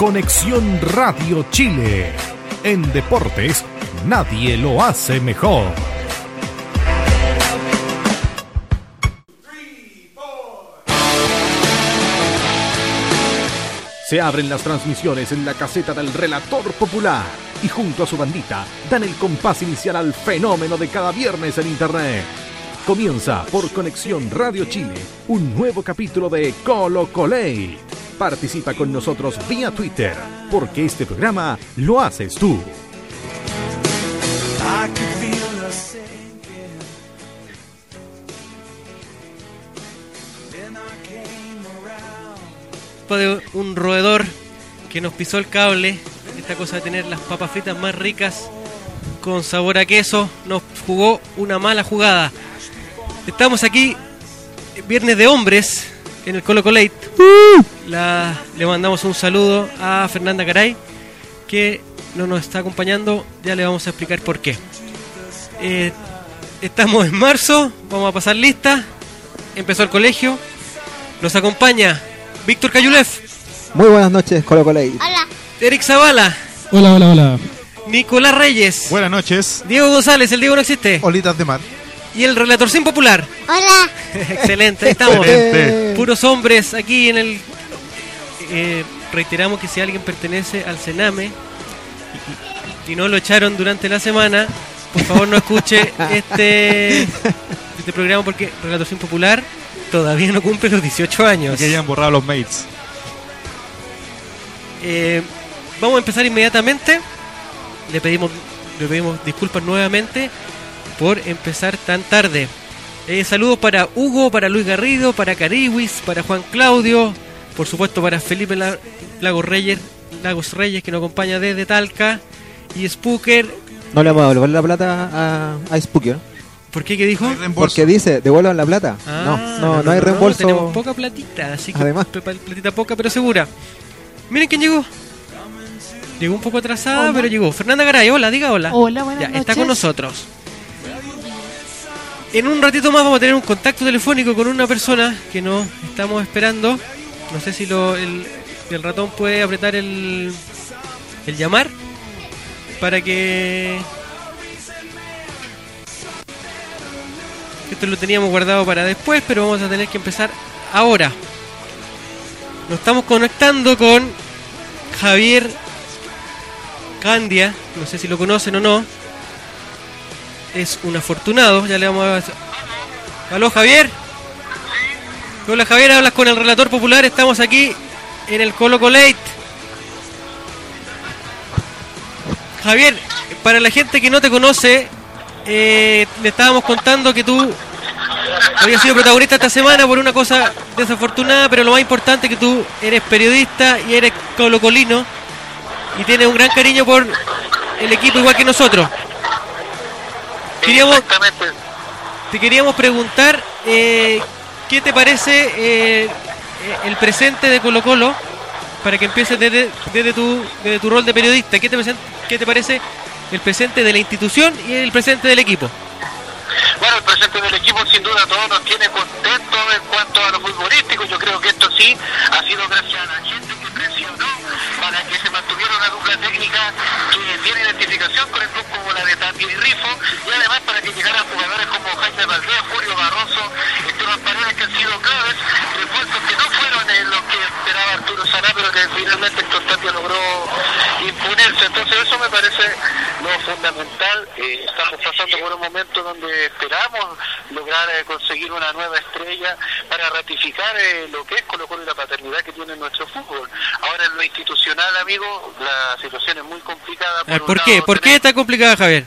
Conexión Radio Chile. En deportes, nadie lo hace mejor. Se abren las transmisiones en la caseta del relator popular y junto a su bandita dan el compás inicial al fenómeno de cada viernes en Internet. Comienza por Conexión Radio Chile un nuevo capítulo de Colo Colate. Participa con nosotros vía Twitter, porque este programa lo haces tú. un roedor que nos pisó el cable, esta cosa de tener las papas fritas más ricas con sabor a queso, nos jugó una mala jugada. Estamos aquí, viernes de hombres, en el Colo Colate. La, le mandamos un saludo a Fernanda Caray, que no nos está acompañando, ya le vamos a explicar por qué. Eh, estamos en marzo, vamos a pasar lista, empezó el colegio, nos acompaña Víctor Cayulev. Muy buenas noches, Colo Colate. Hola. Eric Zavala. Hola, hola, hola. Nicolás Reyes. Buenas noches. Diego González, el Diego no existe. Olitas de mar. Y el relator sin popular. Hola. Excelente, ahí estamos. Excelente. Puros hombres aquí en el. eh, reiteramos que si alguien pertenece al Sename y, y no lo echaron durante la semana, por favor no escuche este, este programa porque Relator sin popular todavía no cumple los 18 años. Que hayan borrado los mates. Eh, vamos a empezar inmediatamente. Le pedimos, le pedimos disculpas nuevamente por empezar tan tarde. Eh, saludos para Hugo, para Luis Garrido, para Cariwis, para Juan Claudio, por supuesto para Felipe La- Lagos Reyes, Lagos Reyes que nos acompaña desde Talca y Spooker. No le vamos a devolver la plata a, a Spooky, ¿no? ¿Por qué? ¿Qué dijo? Porque dice, devuelvan la plata. Ah, no, no, no hay reembolso. tenemos poca platita, así que Además. pl- platita poca pero segura. Miren quién llegó. Llegó un poco atrasada, Hola. pero llegó. Fernanda Garay, hola, diga hola. Hola, buenas Ya, noches. está con nosotros. En un ratito más vamos a tener un contacto telefónico con una persona que nos estamos esperando. No sé si lo, el, el ratón puede apretar el, el llamar para que... Esto lo teníamos guardado para después, pero vamos a tener que empezar ahora. Nos estamos conectando con Javier Candia, no sé si lo conocen o no. Es un afortunado, ya le vamos a... Aló Javier. Hola Javier, hablas con el relator popular, estamos aquí en el Colo Colate. Javier, para la gente que no te conoce, eh, le estábamos contando que tú habías sido protagonista esta semana por una cosa desafortunada, pero lo más importante es que tú eres periodista y eres colocolino y tienes un gran cariño por el equipo igual que nosotros. Queríamos, te queríamos preguntar eh, qué te parece eh, el presente de Colo Colo para que empieces desde, desde tu, desde tu rol de periodista. ¿Qué te, ¿Qué te parece el presente de la institución y el presente del equipo? Bueno, el presente del equipo sin duda todos nos tiene contentos en cuanto a lo futbolístico. Yo creo que ha sido gracias a la gente que presionó para que se mantuviera una dupla técnica que tiene identificación con el club como la de Tapia y Rifo y además para que llegaran jugadores como Jaime Valdés, Julio Barroso, Esteban Paredes que han sido claves, refuerzos que no fueron los que esperaba Arturo Saná, pero que finalmente Héctor Tapia logró imponerse. Entonces eso me parece lo fundamental. Eh, estamos pasando por un momento donde esperamos lograr eh, conseguir una nueva estrella para ratificar eh, lo que es Colo Y la paternidad que tiene nuestro fútbol. Ahora en lo institucional, amigo, la situación es muy complicada. Ver, un ¿Por qué? lado ¿Por qué tenemos- está complicada, Javier?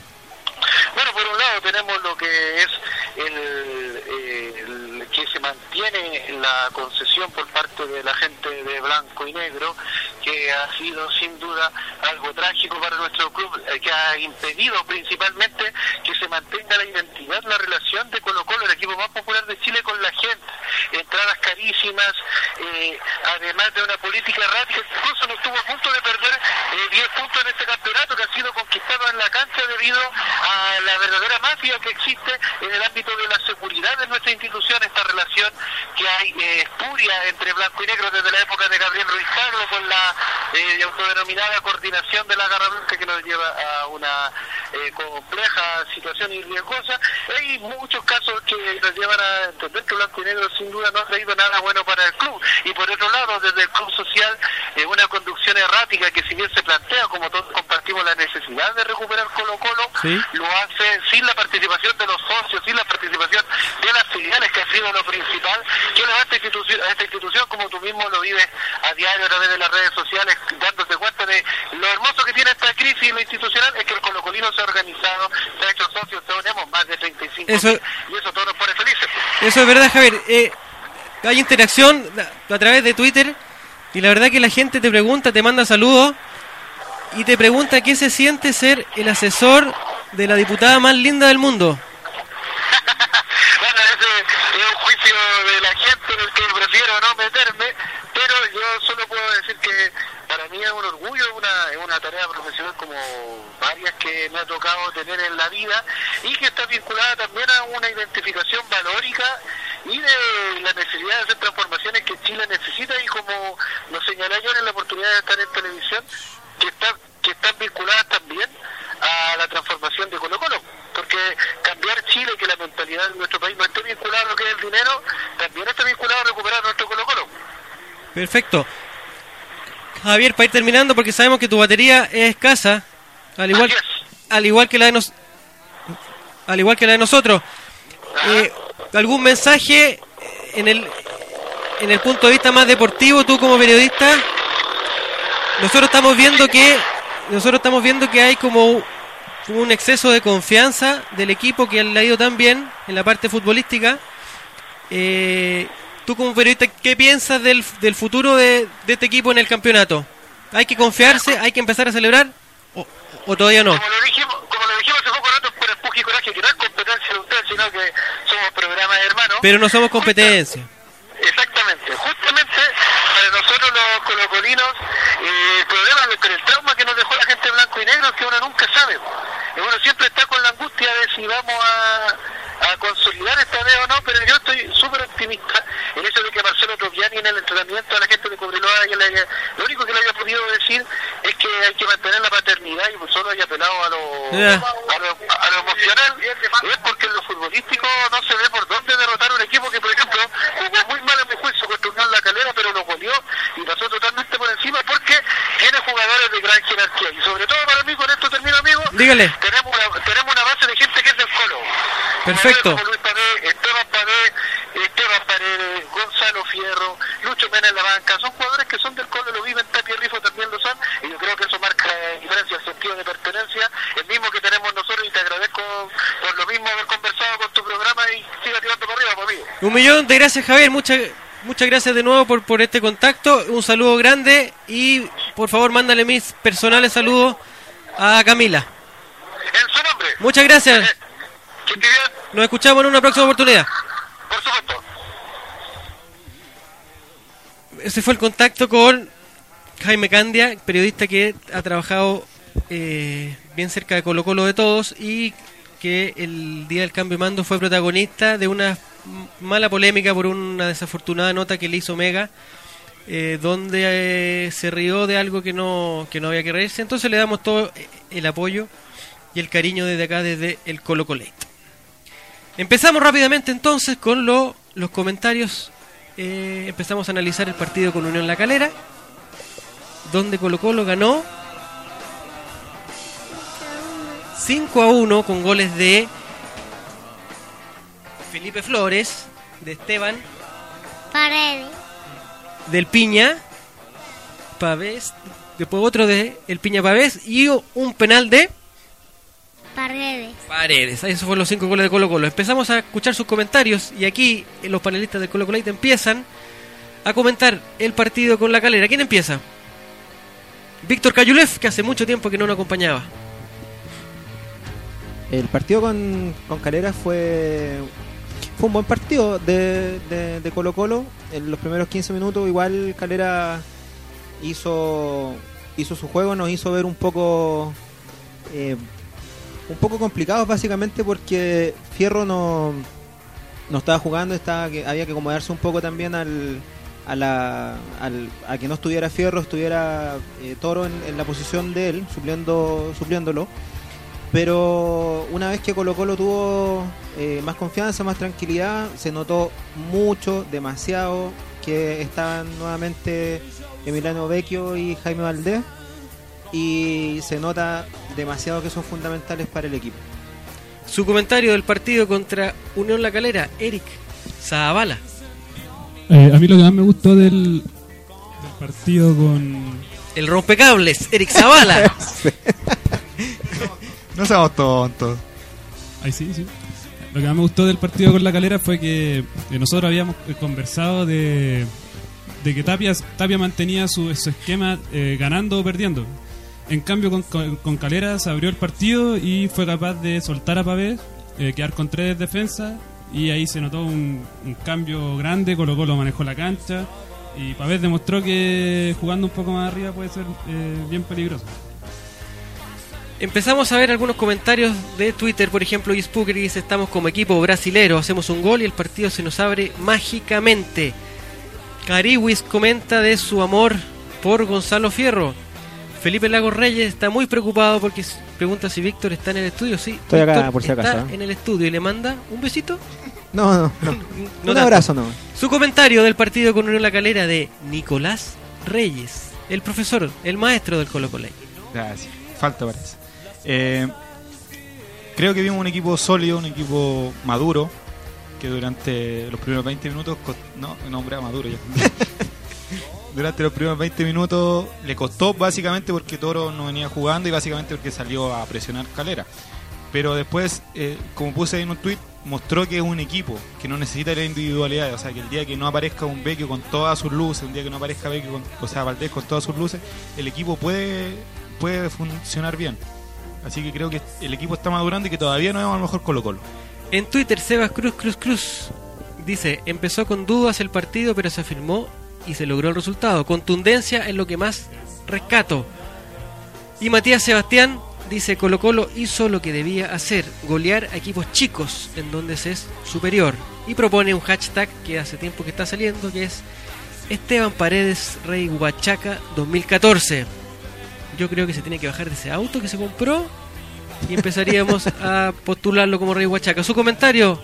bueno, por un lado tenemos lo que es el, eh, el que se mantiene la concesión por parte de la gente de blanco y negro, que ha sido sin duda algo trágico para nuestro club, eh, que ha impedido principalmente que se mantenga la identidad, la relación de Colo Colo, el equipo más popular de Chile, con la gente. Entradas carísimas, eh, además de una política rápida, incluso nos estuvo a punto de perder eh, 10 puntos en este campeonato que ha sido conquistado en la cancha debido a la verdadera mafia que existe en el ámbito de la seguridad de nuestra institución, esta relación que hay eh, espuria entre blanco y negro desde la época de Gabriel Ruiz Pablo con la eh, autodenominada coordinación de la garra blanca que nos lleva a una eh, compleja situación y riesgosa. Hay muchos casos que nos llevan a entender que Blanco y Negro sin duda no ha traído nada bueno para el club. Y por otro lado, desde el club social, eh, una conducción errática que si bien se plantea, como todos compartimos la necesidad de recuperar Colo Colo, Sí. lo hace sin la participación de los socios, sin la participación de las filiales, que ha sido lo principal, a esta institución, a esta institución como tú mismo lo vives a diario a través de las redes sociales, dándote cuenta de lo hermoso que tiene esta crisis lo institucional, es que el colocolino se ha organizado, se ha hecho socio, tenemos más de 35 Eso- y eso todo nos pone felices. Eso es verdad, Javier. Eh, hay interacción a través de Twitter y la verdad que la gente te pregunta, te manda saludos y te pregunta qué se siente ser el asesor de la diputada más linda del mundo. Es un juicio de la gente en el que prefiero no meterme, pero yo solo puedo decir que para mí es un orgullo, es una, una tarea profesional como varias que me ha tocado tener en la vida y que está vinculada también a una identificación valórica y de la necesidad de hacer transformaciones que Chile necesita y como lo señalé yo en la oportunidad de estar en televisión, que, está, que están vinculadas también a la transformación de Colo Colo. Porque cambiar Chile, que la mentalidad de nuestro país no esté vinculada a lo que es el dinero, también está vinculado a recuperar nuestro Colo Colo. Perfecto. Javier, para ir terminando, porque sabemos que tu batería es escasa, al igual, es. al igual que la de nos, al igual que la de nosotros. Eh, ¿Algún mensaje en el en el punto de vista más deportivo, tú como periodista? Nosotros estamos viendo que nosotros estamos viendo que hay como un exceso de confianza del equipo que le ha ido tan bien en la parte futbolística. Eh, tú como periodista, ¿qué piensas del, del futuro de, de este equipo en el campeonato? ¿Hay que confiarse? ¿Hay que empezar a celebrar? ¿O, o todavía no? Como lo dijimos, como lo dijimos hace poco rato por empuje y coraje, que no es competencia de ustedes, sino que somos programas hermanos. Pero no somos competencia. Exactamente, justamente para nosotros los colocolinos, eh, el problema con el trauma que nos dejó la gente blanco y negro es que uno nunca sabe. Uno siempre está con la angustia de si vamos a, a consolidar esta vez o no, pero yo estoy súper optimista en eso de que Marcelo Topiani en el entrenamiento a la gente de Cobreloa, que le haya- lo único que le haya podido decir es que hay que mantener la paternidad y solo haya apelado a lo, a lo, a lo emocional, es porque en lo futbolístico no se ve por dónde derrotar un equipo que, por ejemplo, jugó muy mal en mi juicio contra Pero lo goleó y pasó totalmente por encima porque tiene jugadores de gran jerarquía. Y sobre todo para mí, con esto termino, amigo, Dígale. tenemos una, tenemos una base de gente que es del Colo. Perfecto. Luis Pavé, Esteban Pavé, Esteban Paredes, Gonzalo Fierro, Lucho Mena en la banca. Son jugadores que son del Colo, lo viven, Tapia Rifo también lo son. Y yo creo que eso marca la diferencia, el sentido de pertenencia, el mismo que tenemos nosotros. Y te agradezco por lo mismo haber conversado con tu programa y siga tirando para arriba, conmigo. Un millón de gracias, Javier. Muchas muchas gracias de nuevo por, por este contacto. Un saludo grande y por favor mándale mis personales saludos a Camila. En su nombre, Muchas gracias. eh, que Nos escuchamos en una próxima oportunidad. por supuesto. Ese fue el contacto con Jaime Candia, periodista que ha trabajado eh, bien cerca de Colo Colo de todos y que el día del cambio de mando fue protagonista de una m- mala polémica por una desafortunada nota que le hizo Mega, eh, donde eh, se rió de algo que no, que no había que reírse. Entonces le damos todo eh, el apoyo y el cariño desde acá, desde el Colo Colate. Empezamos rápidamente entonces con lo- los comentarios. Empezamos a analizar el partido con Unión La Calera, donde Colo Colo ganó 5 a 1 con goles de Felipe Flores, de Esteban, Paredes. del Piña, Pavés, después otro de El Piña Pavés y un penal de Paredes. Paredes. Esos fueron los cinco goles de Colo Colo. Empezamos a escuchar sus comentarios y aquí los panelistas de Colo Colo empiezan a comentar el partido con la calera. ¿Quién empieza? Víctor Cayulev, que hace mucho tiempo que no nos acompañaba. El partido con, con Calera fue, fue un buen partido de, de, Colo Colo. En los primeros 15 minutos igual Calera hizo, hizo su juego, nos hizo ver un poco... eh, un poco complicados básicamente porque Fierro no, no estaba jugando, estaba que había que acomodarse un poco también al, a, la, al- a que no estuviera Fierro, estuviera eh, Toro en, en la posición de él, supliendo, supliéndolo. Pero una vez que Colo Colo tuvo eh, más confianza, más tranquilidad, se notó mucho, demasiado, que estaban nuevamente Emiliano Vecchio y Jaime Valdés. Y se nota demasiado que son fundamentales para el equipo. Su comentario del partido contra Unión La Calera, Eric Zavala. Eh, a mí lo que más me gustó del, del partido con. El rompecables, Eric Zavala. No seamos tontos. Ay, sí, sí. Lo que más me gustó del partido con la calera fue que eh, nosotros habíamos eh, conversado de, que Tapia, Tapia mantenía su, esquema eh, ganando o perdiendo. En cambio, con, con, Calera se abrió el partido y fue capaz de soltar a Pavés, quedar con tres defensas y ahí se notó un, cambio grande. Colo Colo manejó la cancha y Pavés demostró que jugando un poco más arriba puede ser bien peligroso. Empezamos a ver algunos comentarios de Twitter, por ejemplo, Spooker dice, estamos como equipo brasilero, hacemos un gol y el partido se nos abre mágicamente. Cariwis comenta de su amor por Gonzalo Fierro. Felipe Lagos Reyes está muy preocupado porque pregunta si Víctor está en el estudio. Sí, Estoy acá, por si acaso, Está ¿eh? en el estudio y le manda un besito. No, no, no. No un tanto. abrazo no. Su comentario del partido con Unión La Calera de Nicolás Reyes, el profesor, el maestro del Colo Colo. Gracias. Falta parece. Eh, creo que vimos un equipo sólido, un equipo maduro, que durante los primeros 20 minutos... No, nombre a maduro durante los primeros 20 minutos le costó básicamente porque Toro no venía jugando y básicamente porque salió a presionar Calera. Pero después, eh, como puse en un tweet, mostró que es un equipo, que no necesita la individualidad. O sea, que el día que no aparezca un Vecchio con todas sus luces, un día que no aparezca Vecchio con, o sea, Valdés con todas sus luces, el equipo puede, puede funcionar bien. Así que creo que el equipo está madurando y que todavía no vemos a mejor Colo Colo. En Twitter, Sebas Cruz Cruz Cruz dice: Empezó con dudas el partido, pero se afirmó y se logró el resultado. Contundencia es lo que más rescato. Y Matías Sebastián dice: Colo Colo hizo lo que debía hacer, golear a equipos chicos en donde se es superior. Y propone un hashtag que hace tiempo que está saliendo, que es Esteban Paredes Rey Huachaca 2014. Yo creo que se tiene que bajar de ese auto que se compró y empezaríamos a postularlo como Rey Huachaca. Su comentario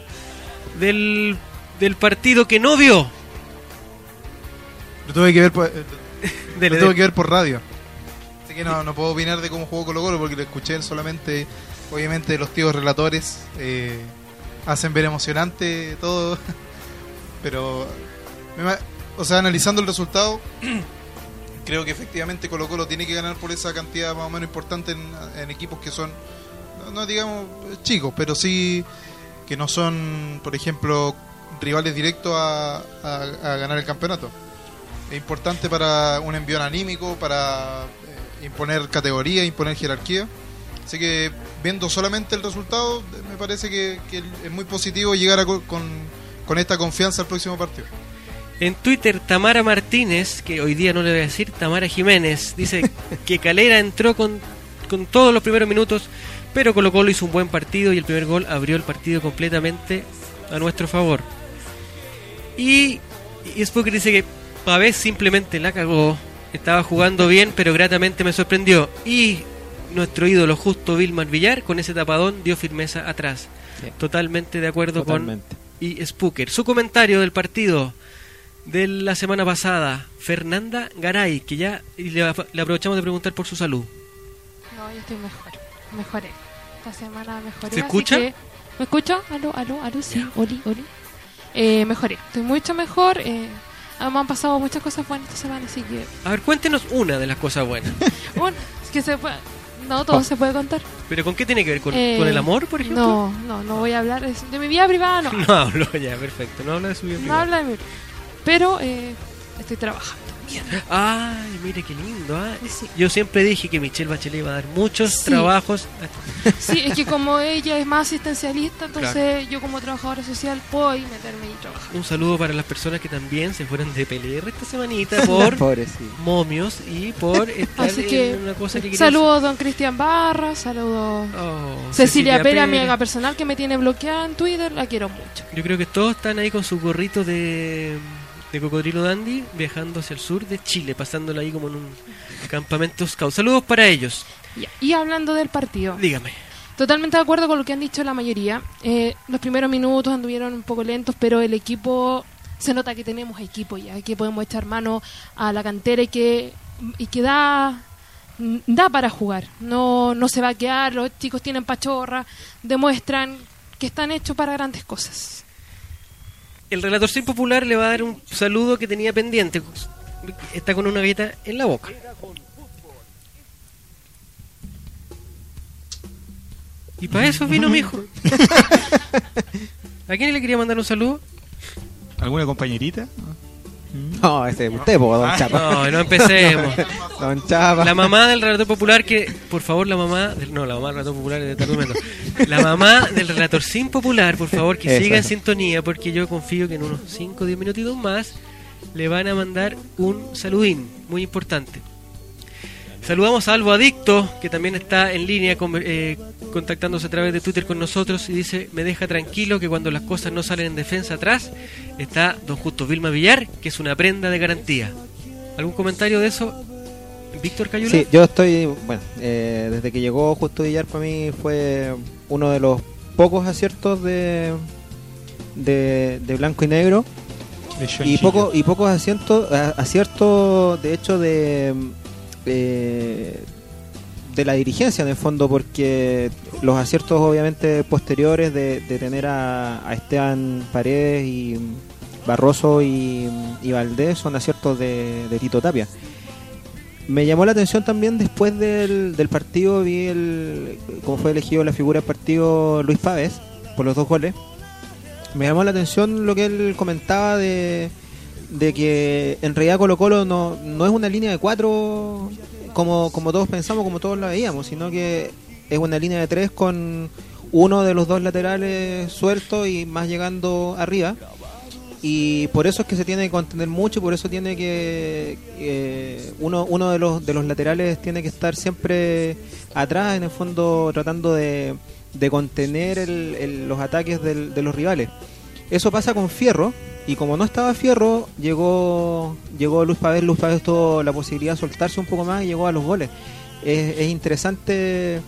del, del partido que no vio. Lo tuve que ver por, eh, Dele, lo tuve que ver por radio. Así que no, no puedo opinar de cómo jugó Colo Colo porque lo escuché solamente, obviamente los tíos relatores eh, hacen ver emocionante todo. Pero, o sea, analizando el resultado, creo que efectivamente Colo Colo tiene que ganar por esa cantidad más o menos importante en, equipos que son, no, digamos chicos, pero sí que no son, por ejemplo, rivales directos a, ganar el campeonato. Es importante para un envío anímico, para eh, imponer categoría, imponer jerarquía. Así que viendo solamente el resultado, me parece que, es muy positivo llegar con esta confianza al próximo partido. En Twitter, Tamara Martínez, que hoy día no le voy a decir, Tamara Jiménez, dice que Calera entró con, con todos los primeros minutos, pero Colo Colo hizo un buen partido y el primer gol abrió el partido completamente a nuestro favor. Y, y Spooker dice que Pavés simplemente la cagó, estaba jugando bien, pero gratamente me sorprendió. Y nuestro ídolo justo Vilmar Villar, con ese tapadón, dio firmeza atrás. Sí. Totalmente de acuerdo con y Spooker. Su comentario del partido de la semana pasada, Fernanda Garay, que ya y le, le aprovechamos de preguntar por su salud. No, yo estoy mejor. Mejoré. Esta semana mejoré. ¿Se así escucha? que- ¿Me escucha? Aló, aló, aló, sí. Oli, oli. Eh, mejoré. Estoy mucho mejor. Eh, ah, me han pasado muchas cosas buenas esta semana, así que. A ver, cuéntenos una de las cosas buenas. Bueno, es que se puede. No, todo se puede contar. ¿Pero con qué tiene que ver? ¿Con, Eh, con el amor, por ejemplo? No, no, no voy a hablar de, mi vida privada, no. No hablo ya, perfecto. No habla de su vida No privada. habla de mi Pero eh, estoy trabajando. Ay, mire qué lindo. ah. Sí. Yo siempre dije que Michelle Bachelet iba a dar muchos Sí. trabajos. Sí, es que como ella es más asistencialista, entonces yo como trabajadora social puedo ir meterme y trabajar. Un saludo para las personas que también se fueron de PLR esta semanita por Pobre, sí. momios y por estar Así que, en una cosa que Saludos don Cristian Barra, saludos Oh, Cecilia, Pérez. amiga personal que me tiene bloqueada en Twitter, la quiero mucho. Yo creo que todos están ahí con sus gorritos de de Cocodrilo Dandy viajando hacia el sur de Chile, pasándolo ahí como en un campamento scout. Saludos para ellos. Y hablando del partido, Dígame. totalmente de acuerdo con lo que han dicho la mayoría. Eh, los primeros minutos anduvieron un poco lentos, pero el equipo, se nota que tenemos equipo ya, que podemos echar mano a la cantera y que, y que da, da para jugar. No, no se va a quedar, los chicos tienen pachorra, demuestran que están hechos para grandes cosas. El relator sin popular le va a dar un saludo que tenía pendiente. Está con una galleta en la boca. Y para eso vino mi hijo. ¿A quién le quería mandar un saludo? ¿Alguna compañerita? No, ese es usted, po, don Chapa. No, no empecemos. Don Chapa. La mamá del relator popular que, por favor, la mamá, del- no, la mamá del relator popular es de. La mamá del relator sin popular, por favor, que Eso, siga en sintonía, porque yo confío que en unos 5 o 10 minutitos más le van a mandar un saludín muy importante. Saludamos a Albo Adicto, que también está en línea con- eh, contactándose a través de Twitter con nosotros y dice, me deja tranquilo que cuando las cosas no salen en defensa atrás, está don Justo Vilma Villar, que es una prenda de garantía. ¿Algún comentario de eso? Víctor Cayula. Sí, yo estoy, bueno, eh, desde que llegó Justo Villar para mí fue uno de los pocos aciertos de, de, de blanco y negro De y poco y pocos aciertos, aciertos de hecho de eh, de la dirigencia en el fondo porque los aciertos obviamente posteriores de, tener a, Esteban Paredes y Barroso y, y Valdés son aciertos de, de Tito Tapia. Me llamó la atención también después del, del partido, vi el, cómo fue elegido la figura del partido Luis Pávez por los dos goles. Me llamó la atención lo que él comentaba de, de que en realidad Colo Colo no, no es una línea de cuatro como, como todos pensamos, como todos la veíamos, sino que es una línea de tres con uno de los dos laterales suelto y más llegando arriba. Y por eso es que se tiene que contener mucho, por eso tiene que eh, uno, uno de los de los laterales tiene que estar siempre atrás, en el fondo tratando de, de contener el- el- los ataques del- de los rivales. Eso pasa con Fierro, y como no estaba Fierro, llegó llegó Luz Pavés, Luz Pavés tuvo la posibilidad de soltarse un poco más y llegó a los goles. Es, es interesante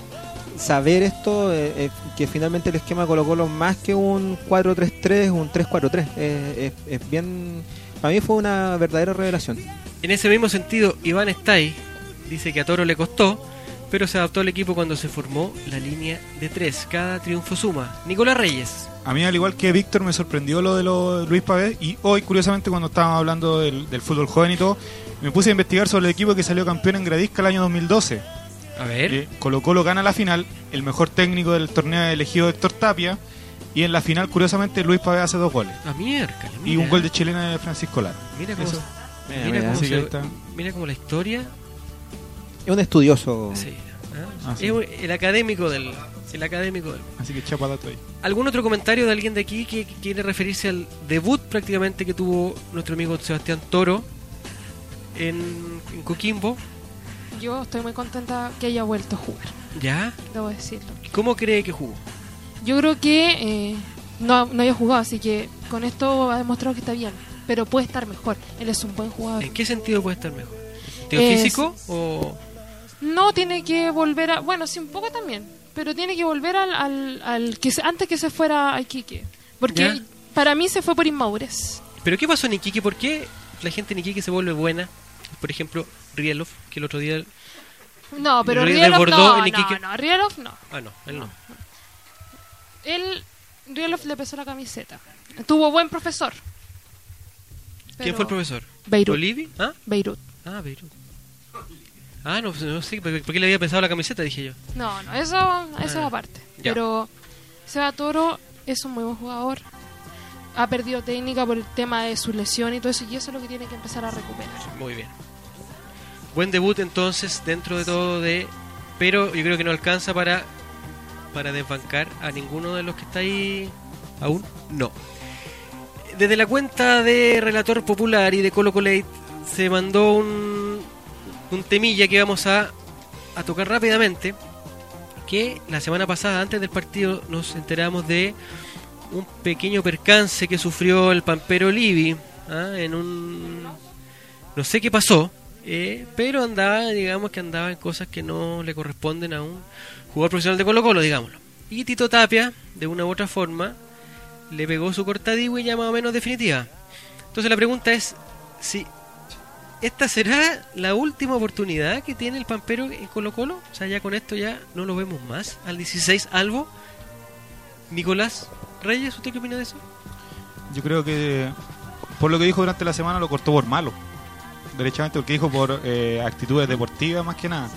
saber esto, eh, eh, que finalmente el esquema Colo Colo más que un 4-3-3, un 3-4-3. Eh, es, bien... Para mí fue una verdadera revelación. En ese mismo sentido, Iván Stay dice que a Toro le costó, pero se adaptó al equipo cuando se formó la línea de tres. Cada triunfo suma. Nicolás Reyes. A mí, al igual que Víctor, me sorprendió lo de lo de Luis Pavés. Y hoy, curiosamente, cuando estábamos hablando del, del fútbol joven y todo, me puse a investigar sobre el equipo que salió campeón en Gradisca el año 2012. A ver. Eh, Colo Colo gana la final, el mejor técnico del torneo elegido Héctor Tapia. Y en la final, curiosamente, Luis Pavés hace dos goles. A miércoles. Y un gol de chilena de Francisco Lara. Mira cómo, Eso. mira Mira, cómo Así se- que ahí está. mira cómo la historia. Es un estudioso. Sí, ¿ah? Ah, sí. Es un- el académico del. El académico del. Así que chapa dato ahí. ¿Algún otro comentario de alguien de aquí que quiere referirse al debut prácticamente que tuvo nuestro amigo Sebastián Toro en, en Coquimbo? Yo estoy muy contenta que haya vuelto a jugar, ¿Ya? debo decirlo. ¿Cómo cree que jugó? Yo creo que eh, no, no haya jugado, así que con esto ha demostrado que está bien, pero puede estar mejor. Él es un buen jugador. ¿En qué sentido puede estar mejor? ¿Sentido Es- físico o...? No tiene que volver a. Bueno, sí, un poco también. Pero tiene que volver al. al, al que se- antes que se fuera a Iquique. Porque Ya. para mí se fue por inmadurez. ¿Pero qué pasó en Iquique? ¿Por qué la gente en Iquique se vuelve buena? Por ejemplo, Rielov, que el otro día... No, pero ¿Ri- Rielov no, no, no, Rielov no. Ah, no, él no. Él, Rielov le pesó la camiseta. Tuvo buen profesor. ¿Quién fue el profesor? Beirut. ¿Olivi? ¿Ah? Beirut. Ah, Beirut. Ah, no, no sé, ¿por qué le había pensado la camiseta? Dije yo. No, no, eso, eso Ah, aparte. ya. Pero Seba Toro es un muy buen jugador. Ha perdido técnica por el tema de su lesión y todo eso, y eso es lo que tiene que empezar a recuperar. Muy bien. Buen debut entonces dentro de todo de... Pero yo creo que no alcanza para, para desbancar a ninguno de los que está ahí aún. No. Desde la cuenta de Relator Popular y de Colo Colate se mandó un, un temilla que vamos a, tocar rápidamente. Que la semana pasada, antes del partido, nos enteramos de un pequeño percance que sufrió el Pampero Livi ¿ah? en un... No sé qué pasó, eh, pero andaba, digamos que andaba en cosas que no le corresponden a un jugador profesional de Colo Colo, digámoslo. Y Tito Tapia, de una u otra forma, le pegó su cortadigüe ya más o menos definitiva. Entonces la pregunta es si esta será la última oportunidad que tiene el Pampero en Colo Colo. O sea, ya con esto ya no lo vemos más. Al 16 Albo. Nicolás Reyes, ¿usted qué opina de eso? Yo creo que por lo que dijo durante la semana lo cortó por malo. Derechamente porque dijo por eh, actitudes deportivas más que nada.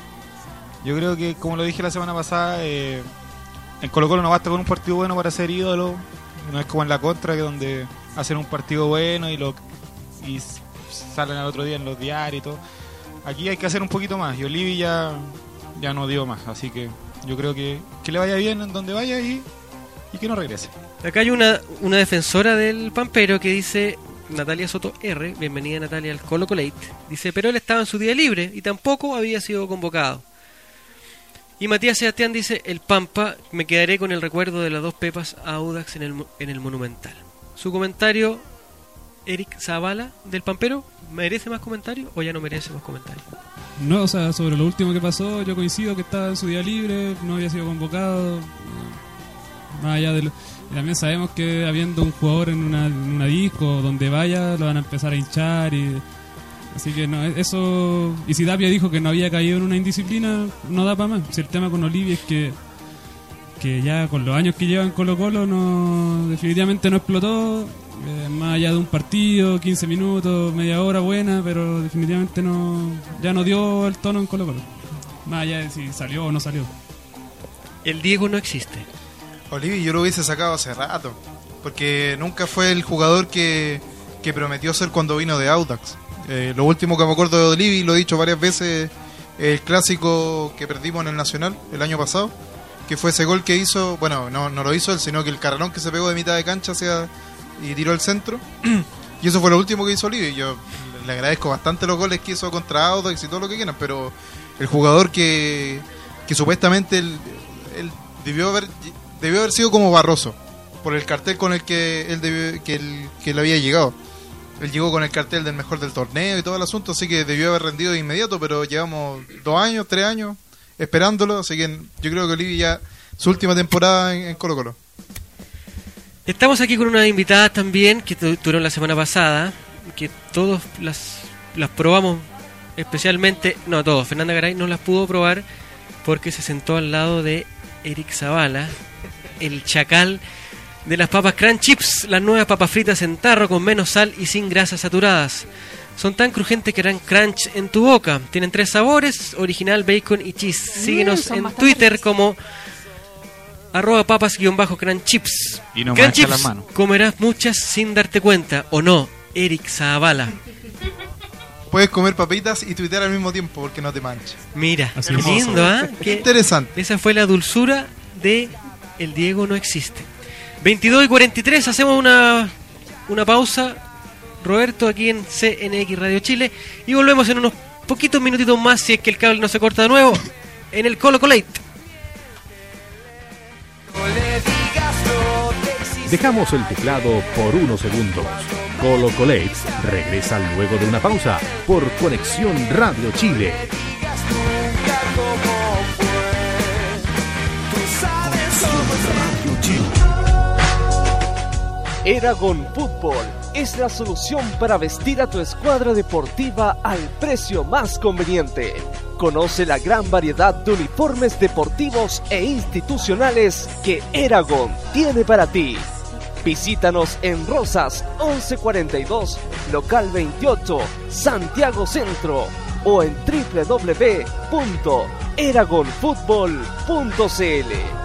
Yo creo que como lo dije la semana pasada, eh, en Colo Colo no basta con un partido bueno para ser ídolo. No es como en la contra que donde hacen un partido bueno y lo y salen al otro día en los diarios y todo. Aquí hay que hacer un poquito más y Olivi ya, no dio más. Así que yo creo que, que le vaya bien en donde vaya y, que no regrese. Acá hay una, defensora del Pampero que dice, Natalia Soto R, bienvenida Natalia al Colo Colate, dice, pero él estaba en su día libre y tampoco había sido convocado. Y Matías Sebastián dice, el Pampa, me quedaré con el recuerdo de las dos pepas Audax en el Monumental. Su comentario, Eric Zavala del Pampero, ¿merece más comentario o ya no merece más comentario? No, o sea, sobre lo último que pasó, yo coincido que estaba en su día libre, no había sido convocado. Más allá de lo- también sabemos que habiendo un jugador en una, en disco, donde vaya, lo van a empezar a hinchar y. Así que no, eso. Y si Tapia dijo que no había caído en una indisciplina, no da para más. Si el tema con Olivia es que. Que ya con los años que lleva en Colo Colo, no, definitivamente no explotó. Eh, más allá de un partido, 15 minutos, media hora buena, pero definitivamente no ya no dio el tono en Colo Colo. Más allá de si salió o no salió. El Diego no existe. Olivi yo lo hubiese sacado hace rato. Porque nunca fue el jugador que, que prometió ser cuando vino de Audax. Eh, lo último que me acuerdo de Olivi, lo he dicho varias veces, el clásico que perdimos en el Nacional el año pasado. Que fue ese gol que hizo, bueno, no, no lo hizo él, sino que el carrerón que se pegó de mitad de cancha hacia, y tiró el centro. y eso fue lo último que hizo Olivi. Yo le agradezco bastante los goles que hizo contra Audax y todo lo que quieran, pero el jugador que, que supuestamente él, él debió haber debió haber sido como Barroso por el cartel con el que él debió- que, él, que él había llegado él llegó con el cartel del mejor del torneo y todo el asunto así que debió haber rendido de inmediato pero llevamos dos años tres años esperándolo así que yo creo que Olivia ya su última temporada en, en Colo Colo Estamos aquí con una invitada también que tu- tuvieron la semana pasada, que todos las, las probamos, especialmente, no todos, Fernanda Garay no las pudo probar porque se sentó al lado de Eric Zavala, el chacal de las papas Crunch Chips, las nuevas papas fritas en tarro con menos sal y sin grasas saturadas. Son tan crujientes que harán crunch en tu boca. Tienen tres sabores, original, bacon y cheese. Síguenos son en Twitter como arroba papas-crunchips. Y no Crunch mancha Chips, las manos. comerás muchas sin darte cuenta, ¿o no? Eric Zavala. puedes comer papitas y tuitear al mismo tiempo porque no te manches Mira, Así qué lindo, ¿ah? Qué Qué- interesante Esa fue la dulzura de El Diego no existe. 22 y 43, hacemos una, una pausa. Roberto aquí en CNX Radio Chile. Y volvemos en unos poquitos minutitos más, si es que el cable no se corta de nuevo, en el Colo Colate. Dejamos el teclado por unos segundos. Colo regresa luego de una pausa por Conexión Radio Chile. Eragon Fútbol es la solución para vestir a tu escuadra deportiva al precio más conveniente. Conoce la gran variedad de uniformes deportivos e institucionales que Eragon tiene para ti. Visítanos en Rosas 1142, local 28, Santiago Centro o en www.eragonfutbol.cl.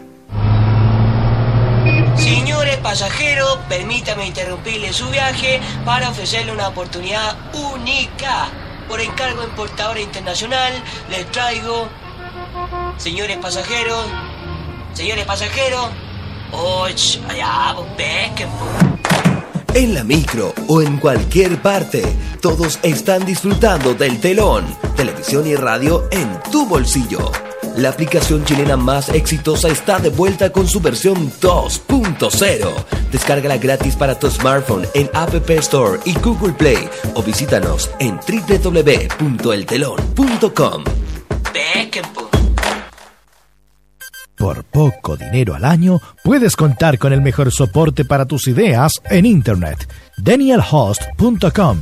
Señores pasajeros, permítame interrumpirle su viaje para ofrecerle una oportunidad única. por encargo importadora internacional, les traigo, señores pasajeros, señores pasajeros, oh, ch- allá, pesquen. En la micro o en cualquier parte, todos están disfrutando del telón, televisión y radio en tu bolsillo. La aplicación chilena más exitosa está de vuelta con su versión 2.0. Descárgala gratis para tu smartphone en App Store y Google Play o visítanos en www.eltelon.com. Por poco dinero al año, puedes contar con el mejor soporte para tus ideas en Internet. DanielHost.com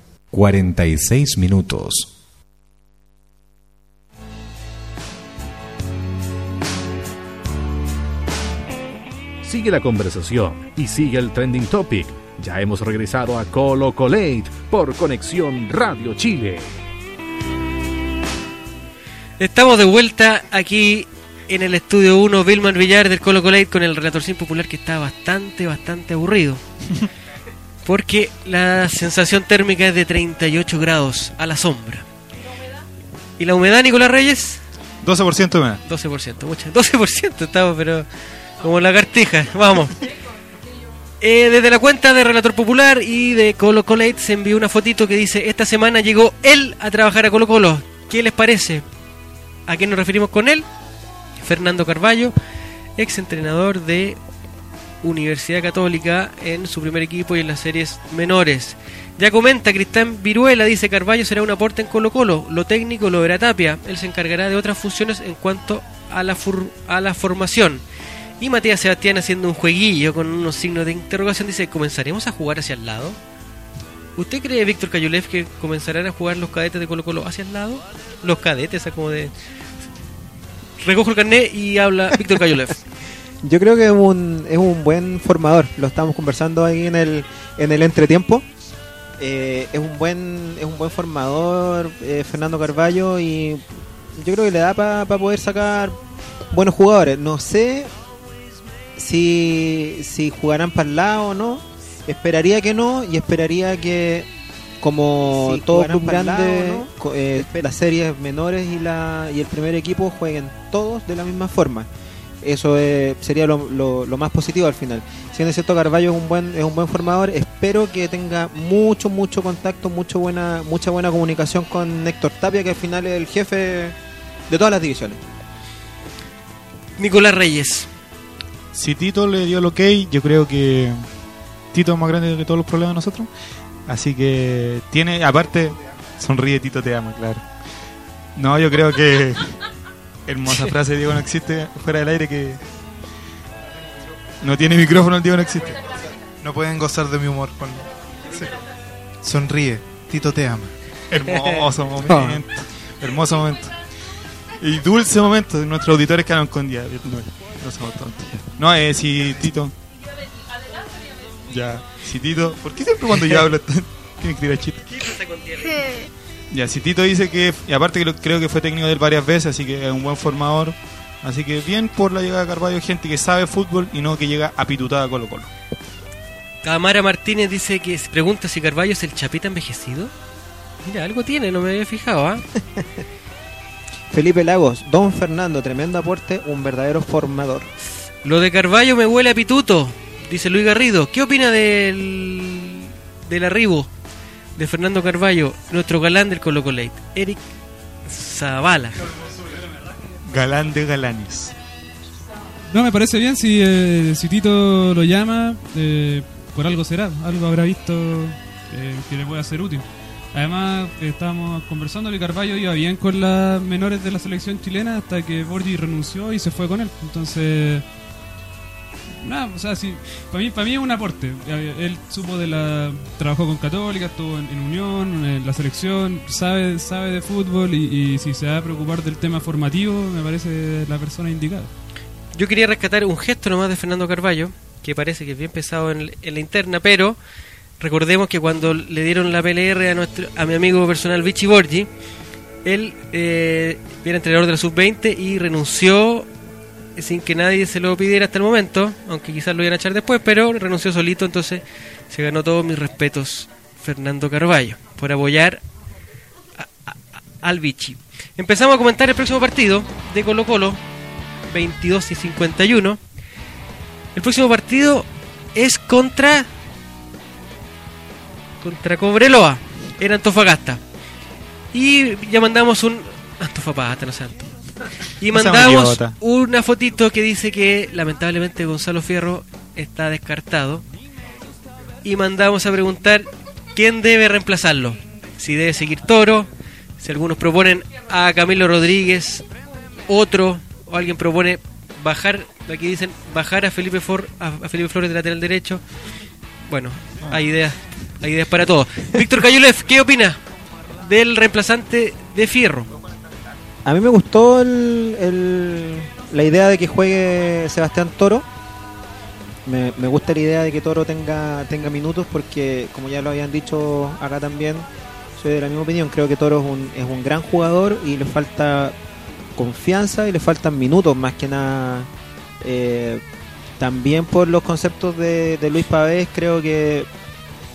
46 minutos. Sigue la conversación y sigue el trending topic. Ya hemos regresado a Colo Colate por Conexión Radio Chile. Estamos de vuelta aquí en el estudio 1 Vilman Villar del Colo Colate con el relator sin popular que está bastante, bastante aburrido. Porque la sensación térmica es de 38 grados a la sombra. ¿Y la humedad, Nicolás Reyes? 12% de humedad. 12%, mucha. 12% estamos, pero como lagartija. Vamos. Eh, desde la cuenta de Relator Popular y de Colo Colate se envió una fotito que dice: Esta semana llegó él a trabajar a Colo Colo. ¿Qué les parece? ¿A qué nos referimos con él? Fernando Carballo, ex entrenador de Universidad Católica en su primer equipo y en las series menores. Ya comenta Cristian Viruela, dice Carballo será un aporte en Colo Colo, lo técnico lo verá Tapia, él se encargará de otras funciones en cuanto a la, a la formación. Y Matías Sebastián haciendo un jueguillo con unos signos de interrogación dice, ¿comenzaremos a jugar hacia el lado? ¿Usted cree, Víctor Cayulev, que comenzarán a jugar los cadetes de Colo Colo hacia el lado? Los cadetes, esa como de... Recojo el carnet y habla Víctor Cayulev. Yo creo que es un, es un buen formador. Lo estamos conversando ahí en el, en el entretiempo. Eh, es un buen es un buen formador eh, Fernando Carballo y yo creo que le da para poder sacar buenos jugadores. No sé si, si jugarán para el lado o no. Esperaría que no y esperaría que como Si todo jugarán club pa'l lado grande, o no, co- eh, las series menores y, la, y el primer equipo jueguen todos de la misma forma. Eso eh, sería lo, lo- lo más positivo al final. Siendo cierto, Carballo es un buen es un buen formador. Espero que tenga mucho mucho contacto, mucho buena mucha buena comunicación con Héctor Tapia, que al final es el jefe de todas las divisiones. Nicolás Reyes. Si Tito le dio el ok, yo creo que Tito es más grande que todos los problemas de nosotros. Así que tiene, aparte, sonríe Tito, te amo, claro. No, yo creo que. Hermosa frase, Diego no existe fuera del aire que. No tiene micrófono, el Diego no existe. No pueden gozar de mi humor. Con... Sí. Sonríe, Tito te ama. Hermoso momento. Hermoso momento. Y dulce momento. Nuestros auditores quedaron con día. No, no somos tontos. No, eh, si Tito. Ya. Si Tito. ¿Por qué siempre cuando yo hablo tienen que escribir chistes? Ya, si Tito dice que. Y aparte que lo- creo que fue técnico de él varias veces, así que es un buen formador. Así que bien por la llegada de Carvalho, gente que sabe fútbol y no que llega apitutada a Colo Colo. Tamara Martínez dice que se pregunta si Carballo es el chapita envejecido. Mira, algo tiene, no me había fijado, ¿ah? Felipe Lagos, Don Fernando, tremendo aporte, un verdadero formador. Lo de Carballo me huele a pituto, dice Luis Garrido. ¿Qué opina del, del arribo de Fernando Carballo, nuestro galán del Colo Colate, Eric Zavala. Galán de galanes. No, me parece bien si, eh, si Tito lo llama, eh, por algo será, algo habrá visto eh, que le pueda ser útil. Además, estábamos conversando que Carballo iba bien con las menores de la selección chilena hasta que Borgi renunció y se fue con él. Entonces, nada, o sea, sí, para mí, para mí es un aporte. Él supo de la. trabajó con Católica, estuvo en, en Unión, en la selección, sabe, sabe de fútbol y, y si se va a preocupar del tema formativo, me parece la persona indicada. Yo quería rescatar un gesto nomás de Fernando Carballo, que parece que es bien pesado en, en la interna, pero recordemos que cuando le dieron la PLR a nuestro a mi amigo personal Vichy Borgi, él eh, era entrenador de la sub-20 y renunció sin que nadie se lo pidiera hasta el momento, aunque quizás lo iban a echar después, pero renunció solito, entonces se ganó todos mis respetos Fernando Carballo por apoyar al Vichy. Empezamos a comentar el próximo partido de Colo Colo, 22 y 51. El próximo partido es contra contra Cobreloa, en Antofagasta. Y ya mandamos un Antofagasta, no sé Anto. Y mandamos una fotito que dice que lamentablemente Gonzalo Fierro está descartado. Y mandamos a preguntar quién debe reemplazarlo. Si debe seguir Toro, si algunos proponen a Camilo Rodríguez, otro, o alguien propone bajar, aquí dicen bajar a Felipe, For, a, a Felipe Flores de lateral derecho. Bueno, hay ideas, hay ideas para todo. Víctor Cayulev, ¿qué opina del reemplazante de Fierro? A mí me gustó el- la idea de que juegue Sebastián Toro. Me, me gusta la idea de que Toro tenga, tenga minutos porque, como ya lo habían dicho acá también, soy de la misma opinión. Creo que Toro es un, es un gran jugador y le falta confianza y le faltan minutos más que nada. Eh, también por los conceptos de, de Luis Pavés, creo que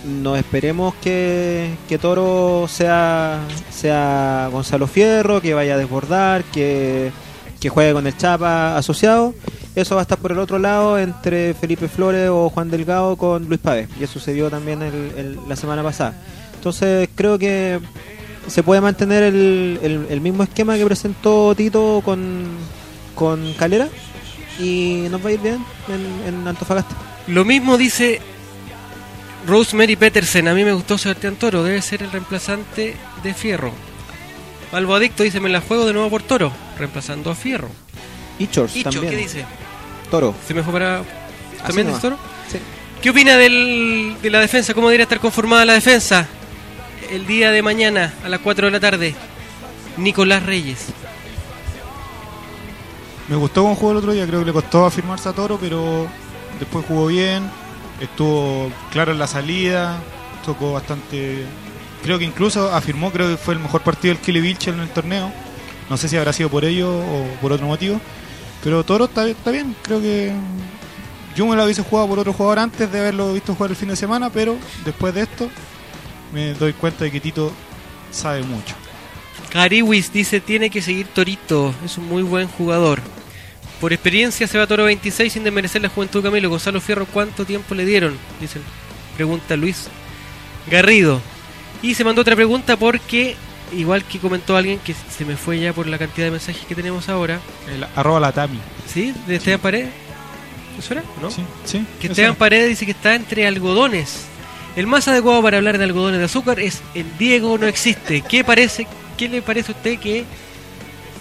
no esperemos que, que Toro sea, sea Gonzalo Fierro, que vaya a desbordar, que, que juegue con el Chapa asociado. Eso va a estar por el otro lado entre Felipe Flores o Juan Delgado con Luis Pávez. Y eso sucedió también el- el- la semana pasada. Entonces creo que se puede mantener el, el- mismo esquema que presentó Tito con, con Calera y nos va a ir bien en, en Antofagasta. Lo mismo dice Rosemary Petersen. A mí me gustó Sebastián Toro. Debe ser el reemplazante de Fierro. Albo Adicto dice: Me la juego de nuevo por Toro, reemplazando a Fierro. Ichors Icho, también. ¿qué dice? Toro. ¿Se me fue para. ¿También dice Toro? Sí. ¿Qué opina del, de la defensa? ¿Cómo debería estar conformada la defensa? El día de mañana a las 4 de la tarde. Nicolás Reyes. Me gustó cómo jugó el otro día, creo que le costó afirmarse a Toro, pero después jugó bien, estuvo claro en la salida, tocó bastante... Creo que incluso afirmó, creo que fue el mejor partido del Kile Vilche en el torneo. No sé si habrá sido por ello o por otro motivo. Pero Toro está, está bien, creo que... Yo me lo hubiese jugado por otro jugador antes de haberlo visto jugar el fin de semana, pero después de esto me doy cuenta de que Tito sabe mucho. Cariwis dice tiene que seguir Torito, es un muy buen jugador. Por experiencia se va Toro 26 sin desmerecer la juventud de Camilo. Gonzalo Fierro, ¿cuánto tiempo le dieron? Dice, pregunta Luis Garrido. Y se mandó otra pregunta porque, igual que comentó alguien que se me fue ya por la cantidad de mensajes que tenemos ahora. El arroba la Tami. ¿Sí? ¿De Esteban Paredes? ¿Eso era? ¿No? Sí, sí. Que Esteban era. Paredes dice que está entre algodones. El más adecuado para hablar de algodones de azúcar es el Diego no existe. ¿Qué parece? ¿Qué le parece a usted que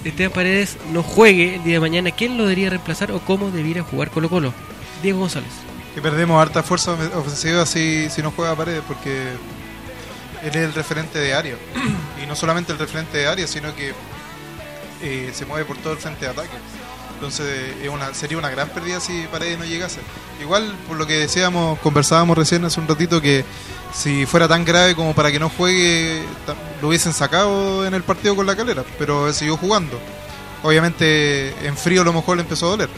Esteban Paredes no juegue el día de mañana? ¿Quién lo debería reemplazar o cómo debiera jugar Colo Colo? Diego González. Que perdemos harta fuerza ofensiva si, si no juega Paredes, porque él es el referente de área. y no solamente el referente de área, sino que eh, se mueve por todo el frente de ataque. Entonces es una, sería una gran pérdida si Paredes no llegase. Igual, por lo que decíamos, conversábamos recién hace un ratito, que si fuera tan grave como para que no juegue, lo hubiesen sacado en el partido con la calera, pero él siguió jugando. Obviamente en frío a lo mejor le empezó a doler,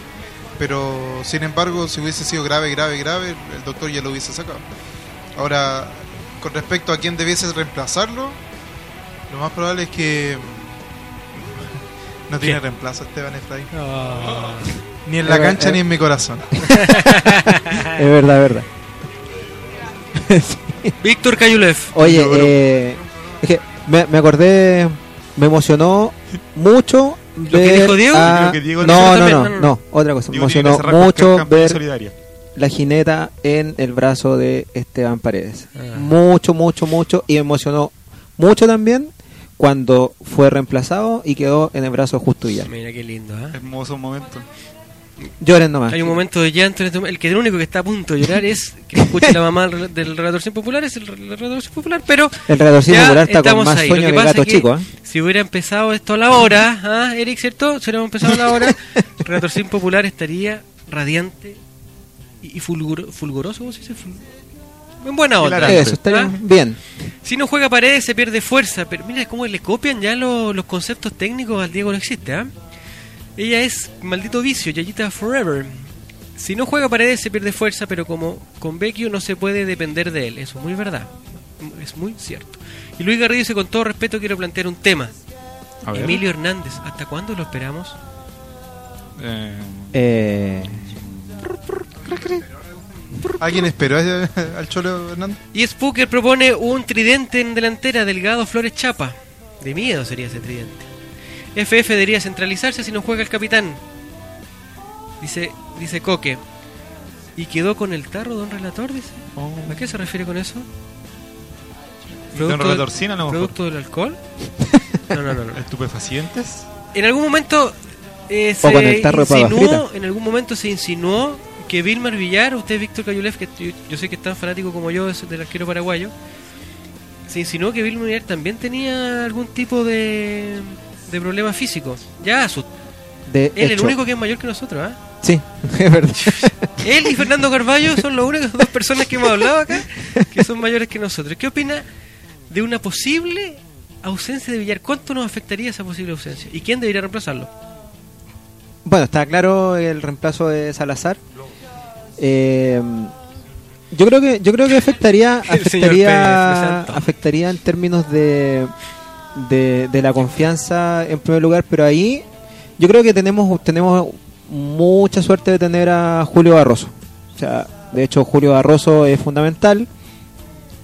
pero sin embargo si hubiese sido grave, grave, grave, el doctor ya lo hubiese sacado. Ahora, con respecto a quién debiese reemplazarlo, lo más probable es que no tiene ¿Quién? reemplazo Esteban Efraín. Ah. Ni en la Es cancha ni en mi corazón. es verdad, es verdad. Víctor Cayulev. Oye, eh, es que me, me acordé, me emocionó mucho que ver dijo Diego? a- Lo que Diego no, dijo no, también. no, No, no, no, otra cosa. Me Diego tiene que emocionó cerrar con mucho campaña ver solidaria. la jineta en el brazo de Esteban Paredes. Ah. Mucho, mucho, mucho. Y me emocionó mucho también cuando fue reemplazado y quedó en el brazo de Justo Villar. Mira qué lindo, ¿ah? Hermoso momento. Lloren nomás. Hay un momento de llanto en este momento. El que el único que está a punto de llorar es que escuche la mamá del del relator sin popular, es el relator sin popular, pero El relator sin ya popular está con estamos más ahí. sueño Lo que que gato es que chico, ¿eh? Si hubiera empezado esto a la hora, ¿ah, Eric, ¿cierto? Si hubiéramos empezado a la hora, el relator sin popular estaría radiante y, y fulguro- fulguroso, ¿cómo se dice? En buena onda. Eso, estaría ¿Ah? bien. Si no juega paredes se pierde fuerza, pero mira cómo le copian ya lo- los conceptos técnicos al Diego no existe, ¿ah? Ella es maldito vicio, Yayita Forever. Si no juega paredes se pierde fuerza, pero como con Vecchio no se puede depender de él, eso es muy verdad, es muy cierto. Y Luis Garrido dice con todo respeto quiero plantear un tema. A ver. Emilio Hernández, ¿hasta cuándo lo esperamos? Eh, Eh, ¿Alguien esperó al Cholo Hernández? Y Spooker propone un tridente en delantera, Delgado Flores Chapa. De miedo sería ese tridente. FF debería centralizarse si no juega el capitán. Dice, dice Coque. ¿Y quedó con el tarro, don relator? Dice. ¿A qué se refiere con eso? Don del- Relator Sin, a lo mejor. ¿Producto del alcohol? No, no, no. no. ¿Estupefacientes? En algún momento eh, se insinuó, en algún momento se insinuó que Vilmar Villar, usted Víctor Cayulef, que yo, yo sé que es tan fanático como yo es del arquero paraguayo, se insinuó que Vilmar Villar también tenía algún tipo de, de problema físico. Ya asust- de Él es el único que es mayor que nosotros, ¿ah? Sí, es verdad. Él y Fernando Carballo son las únicas dos personas que hemos hablado acá que son mayores que nosotros. ¿Qué opina de una posible ausencia de Villar? ¿Cuánto nos afectaría esa posible ausencia? ¿Y quién debería reemplazarlo? Bueno, está claro el reemplazo de Salazar. Eh, yo creo que yo creo que afectaría afectaría afectaría en términos de, de la confianza en primer lugar, pero ahí yo creo que tenemos tenemos mucha suerte de tener a Julio Barroso. O sea, de hecho Julio Barroso es fundamental,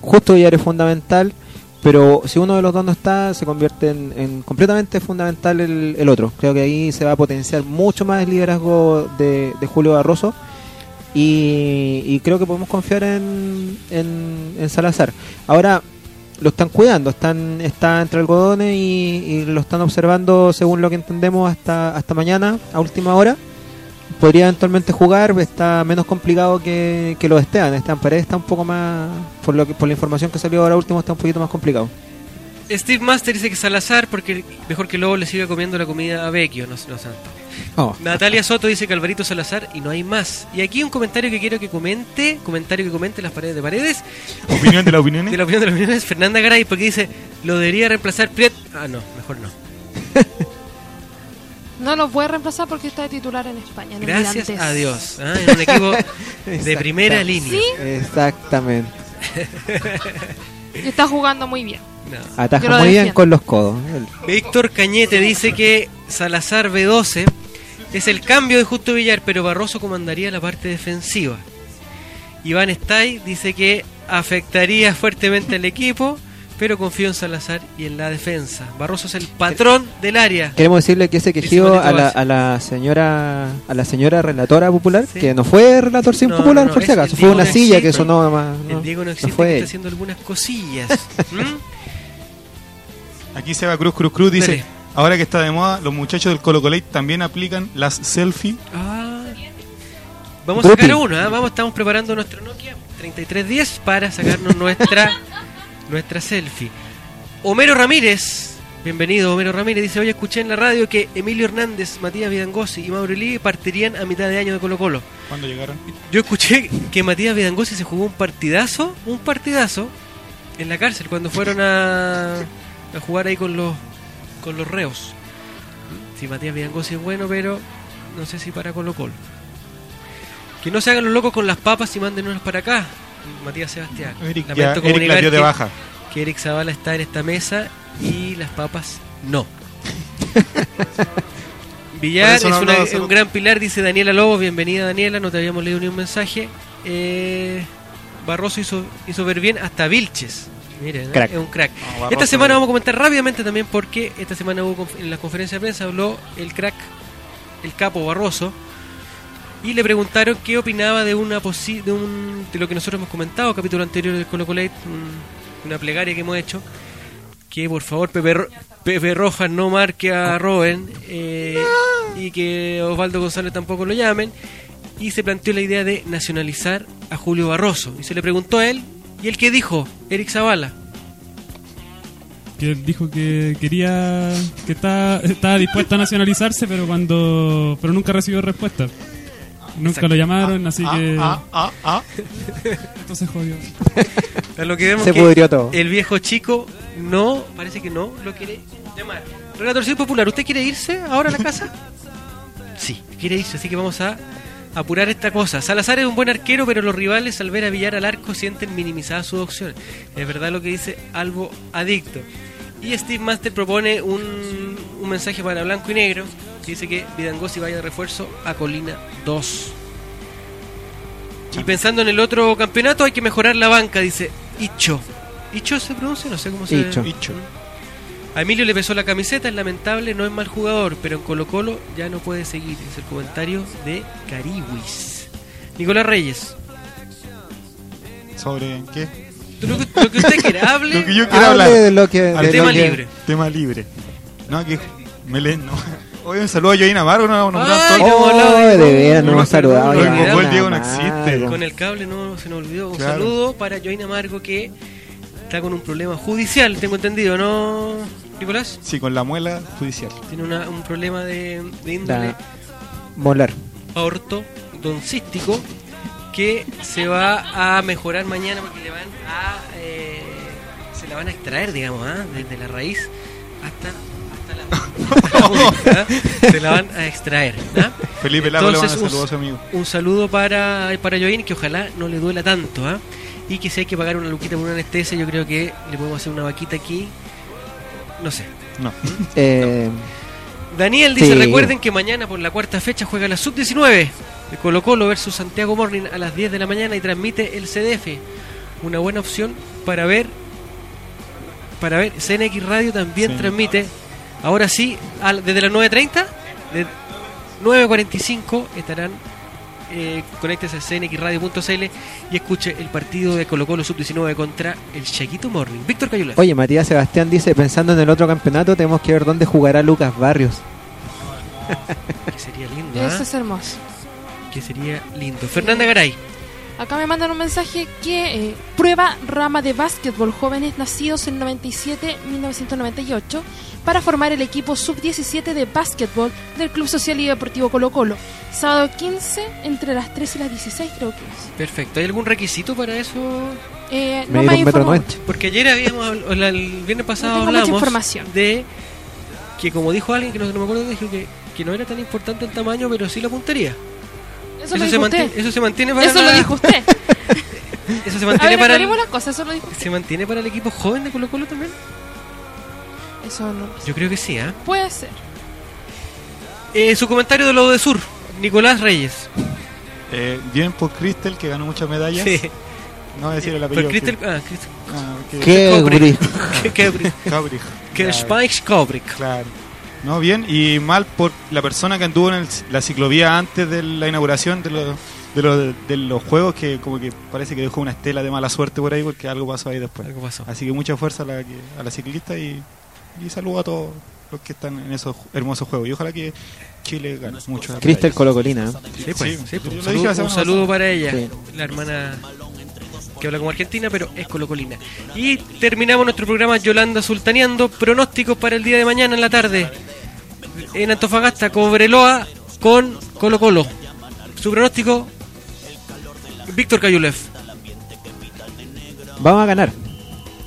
Justo Villar es fundamental, pero si uno de los dos no está, se convierte en, en completamente fundamental el, el otro. Creo que ahí se va a potenciar mucho más el liderazgo de, de Julio Barroso y, y creo que podemos confiar en, en Salazar. Ahora lo están cuidando, están está entre algodones y, lo están observando según lo que entendemos hasta hasta mañana a última hora. Podría eventualmente jugar, está menos complicado que, que lo de Esteban. Esteban está un poco más, por lo que por la información que salió ahora último, está un poquito más complicado. Steve Master dice que Salazar, porque mejor que Lobo le siga comiendo la comida a Vecchio, no, no santo. Oh. Natalia Soto dice que Alvarito Salazar y no hay más. Y aquí un comentario que quiero que comente, comentario que comente las paredes de paredes. ¿Opinión de la opinión? De la opinión de las opiniones, Fernanda Garay, porque dice, lo debería reemplazar Priet. Ah, no, mejor no. No lo puede reemplazar porque está de titular en España. en Gracias a Dios. Ah, en un equipo de primera línea. ¿Sí? Exactamente. Y está jugando muy bien. No. Ataja muy bien con los codos. Víctor Cañete dice que Salazar B12 es el cambio de Justo Villar, pero Barroso comandaría la parte defensiva. Iván Stay dice que afectaría fuertemente al equipo, pero confío en Salazar y en la defensa. Barroso es el patrón del área. Queremos decirle que ese quejido a la, a la señora a la señora relatora popular, que no fue relator sin No, popular no, no, por si acaso, fue una no silla que sonó más. El no- Diego no no existe, fue está haciendo algunas cosillas. ¿Mm? Aquí Seba Cruz Cruz Cruz dice, Dale. ahora que está de moda, los muchachos del Colo Colate también aplican las selfie. Ah. Vamos a sacar uno, ¿ah? vamos, estamos preparando nuestro Nokia 3310 para sacarnos nuestra nuestra selfie. Homero Ramírez, bienvenido Homero Ramírez, dice, hoy escuché en la radio que Emilio Hernández, Matías Vidangosi y Mauro Lee partirían a mitad de año de Colo Colo. ¿Cuándo llegaron? Yo escuché que Matías Vidangosi se jugó un partidazo, un partidazo, en la cárcel cuando fueron a, a jugar ahí con los con los reos. Si Matías Vidangosi es bueno, pero no sé si para Colo Colo. Que no se hagan los locos con las papas y mándenos para acá. Matías Sebastián. Eric Lamento ya- Eric comunicar la dio de que- baja. que Eric Zavala está en esta mesa y las papas no. Villar es no una- es solo- un gran pilar, dice Daniela Lobos. Bienvenida, Daniela. No te habíamos leído ni un mensaje. Eh, Barroso hizo, hizo ver bien hasta Vilches. Miren. Crack. es un crack. No, Barroso esta semana vamos a comentar rápidamente también porque esta semana hubo en la conferencia de prensa habló el crack, el capo Barroso, y le preguntaron qué opinaba de una posi- de, un, de lo que nosotros hemos comentado, capítulo anterior del Colo Colate, una plegaria que hemos hecho, que por favor Pepe, Ro- Pepe Rojas no marque a Robben eh, y que Osvaldo González tampoco lo llamen. Y se planteó la idea de nacionalizar a Julio Barroso. Y se le preguntó a él, ¿y él qué dijo? Eric Zavala. Que él dijo que quería, que está, estaba dispuesto a nacionalizarse, pero cuando, pero nunca recibió respuesta. Nunca Exacto. lo llamaron, así Ah, que ah, ah, ah. esto se jodió. A lo que vemos Se que pudrió todo. el viejo chico no, parece que no, lo quiere llamar. Relator Popular, ¿usted quiere irse ahora a la casa? Sí, quiere irse, así que vamos a apurar esta cosa. Salazar es un buen arquero, pero los rivales al ver a Villar al arco sienten minimizadas sus opciones. Es verdad lo que dice Albo Adicto. Y Steve Master propone un, un mensaje para Blanco y Negro, que dice que Vidangosi vaya de refuerzo a Colina 2. Y pensando en el otro campeonato hay que mejorar la banca, dice Icho. ¿Icho se pronuncia? No sé cómo se Icho. Icho. A Emilio le pesó la camiseta, es lamentable, no es mal jugador, pero en Colo Colo ya no puede seguir. Es el comentario de Cariwis. Nicolás Reyes. ¿Sobre qué? Lo que, lo que usted quiera, hable. Lo que yo quiero Hable hablar. de lo que- Al de tema lo que- libre. Tema libre. No, que me leen, no. Oye, un saludo a Joina Margo, no no, Ay, no, Oh, de- de veras, no no, hemos saludado. no, el Diego no existe. Con el cable no se nos olvidó. Un Claro. saludo para Joina Amargo que está con un problema judicial, tengo entendido, ¿no, Nicolás? Sí, con la muela judicial. Tiene una- un problema de, de índole Da- Molar. ortodoncístico que se va a mejorar mañana porque le van a eh, se la van a extraer digamos ¿ah? desde la raíz hasta se la van a extraer ¿ah? Felipe Lago le manda Entonces, un- saludos a su amigo. un saludo para para Joaquín que ojalá no le duela tanto ¿ah? y que si hay que pagar una luquita por una anestesia yo creo que le podemos hacer una vaquita aquí no sé No. Eh, Daniel dice, Sí. recuerden que mañana por la cuarta fecha juega la Sub-19 de Colo Colo versus Santiago Morning a las 10 de la mañana y transmite el CDF. Una buena opción para ver, para ver, CNX Radio también Sí. transmite, ahora sí, al- desde las 9.30, de 9.45 estarán, eh, conéctese a cnxradio.cl y escuche el partido de Colo Colo Sub-19 contra el Chiquito Morning. Víctor Cayula. oye, Matías Sebastián dice, pensando en el otro campeonato, tenemos que ver dónde jugará Lucas Barrios. Que sería lindo, ¿ah? Eso es hermoso. Que sería lindo. Fernanda Garay. Acá me mandan un mensaje que eh, prueba rama de básquetbol jóvenes nacidos en 97-1998 para formar el equipo sub-17 de básquetbol del Club Social y Deportivo Colo Colo. Sábado 15 entre las 3 y las 16 creo que es. Perfecto. ¿Hay algún requisito para eso? Eh, no me un metro informó. noventa. Porque ayer habíamos, o la- el viernes pasado No tengo mucha hablamos información. de que como dijo alguien que no, no me acuerdo, dijo que, que no era tan importante el tamaño, pero sí la puntería. Eso, lo se dijo mantiene, usted. eso se mantiene para Eso la- lo dijo usted. Eso se A mantiene ver, para el, las cosas, eso lo dijo usted. se mantiene para el equipo joven de Colo Colo también. Eso no. Yo creo que sí, ¿ah? Puede ser. Eh, su comentario de lo de Sur, Nicolás Reyes. Eh, bien por Crystal, que ganó muchas medallas. Sí. No voy a decir el Por apellido. Crystal, que- ah, Crystal- Ah, que- Qué Kubrick. Que-. Spike Kubrick. Claro. No, bien, y mal por la persona que anduvo en el- la ciclovía antes de la inauguración de los, de, los, de los juegos, que como que parece que dejó una estela de mala suerte por ahí, porque algo pasó ahí después. Algo pasó. Así que mucha fuerza a la, que- a la ciclista y, y saludo a todos los que están en esos hermosos juegos. Y ojalá que Chile gane mucho. Cristel Colocolina. ¿eh? Sí, pues, sí, pues, un saludo, un para ella, Sí. la hermana que habla como argentina, pero es colocolina. Y terminamos nuestro programa Yolanda Sultaneando, pronósticos para el día de mañana en la tarde. En Antofagasta, Cobreloa con Colo Colo. Su pronóstico, Víctor Cayulev. Vamos a ganar.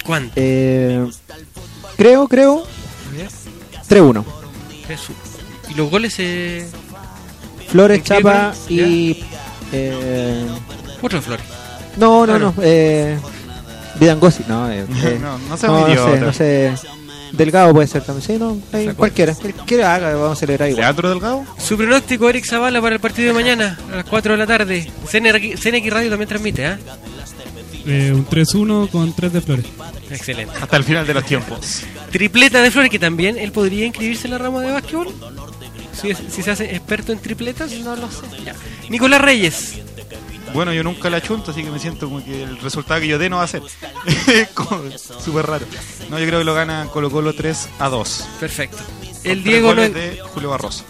¿Cuánto? Eh, creo, creo, 3-1. Jesús. Y los goles, eh, Flores, ¿En qué, Chapa y... Eh, otro Flores. no, no, Ah, no. Eh, Vidangosi. No, eh, eh, No, no sé, no sé. Delgado puede ser también. Sí, no, ahí, cualquiera. Cualquiera haga, vamos a celebrar igual. ¿Leandro Delgado? Su pronóstico, Eric Zavala, para el partido de mañana, a las 4 de la tarde. CNX, CNX Radio también transmite, ¿ah? eh, un 3-1 con 3 de Flores. Excelente. Hasta el final de los tiempos. Tripleta de Flores, que también él podría inscribirse en la rama de básquetbol. Si, es- si se hace experto en tripletas. No lo sé. Nicolás Reyes. Bueno, yo nunca la chunto, así que me siento como que el resultado que yo dé no va a ser. Súper raro. No, yo creo que lo gana Colo Colo 3 a 2. Perfecto. El Diego, no, de Julio Barroso.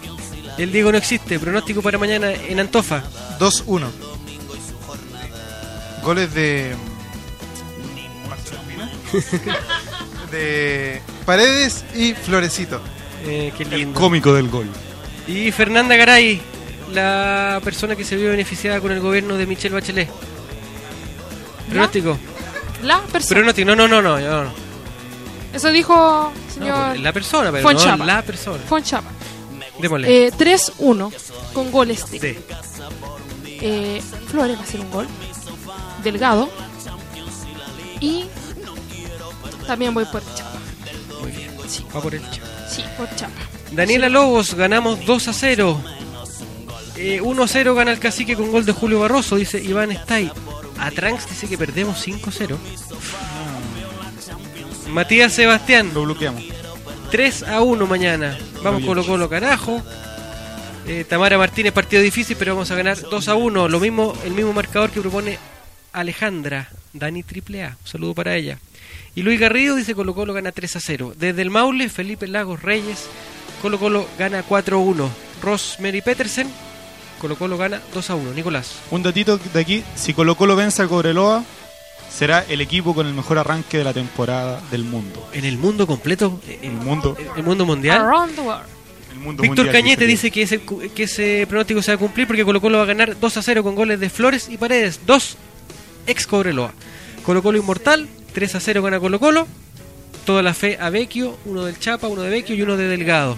el Diego no existe. Pronóstico para mañana en Antofa. 2-1. Goles de. de Paredes y Florecito. Eh, qué lindo. Cómico del gol. Y Fernanda Garay, la persona que se vio beneficiada con el gobierno de Michelle Bachelet. Pronóstico. La persona. Pronóstico. No, no, no, no. no, no. Eso dijo señor. pues, la persona, pero Fonchapa. no la persona. Fonchapa. Démosle. Eh, 3-1 con goles de. De. Eh, Flores va a hacer un gol. Delgado. Y también voy por Chapa. Muy bien. Sí. Va por el chat. Sí, por Chapa. Daniela Lobos, ganamos 2 a 0. Eh, 1 a 0 gana el cacique con gol de Julio Barroso, dice Iván Stay. Atranx dice que perdemos 5 a 0. Matías Sebastián. Lo bloqueamos. 3 a 1 mañana. Vamos Colo. Colo carajo. Eh, Tamara Martínez, partido difícil, pero vamos a ganar 2 a 1. Lo mismo, el mismo marcador que propone Alejandra, Dani Triple A. Un saludo para ella. Y Luis Garrido dice Colo Colo gana 3 a 0. Desde el Maule, Felipe Lagos Reyes, Colo Colo gana 4 a 1. Rosemary Petersen, Colo Colo gana 2 a 1. Nicolás. Un datito de aquí, si Colo Colo vence a Cobreloa, será el equipo con el mejor arranque de la temporada del mundo. En el mundo completo, El mundo, el mundo mundial. Around the world. el mundo Víctor mundial, Cañete dice dice que ese, cu- que ese pronóstico se va a cumplir porque Colo Colo va a ganar 2 a 0 con goles de Flores y Paredes. 2 ex Cobreloa. Colo Colo inmortal, 3 a 0 gana Colo Colo. Toda la fe a Vecchio, uno del Chapa, uno de Vecchio y uno de Delgado.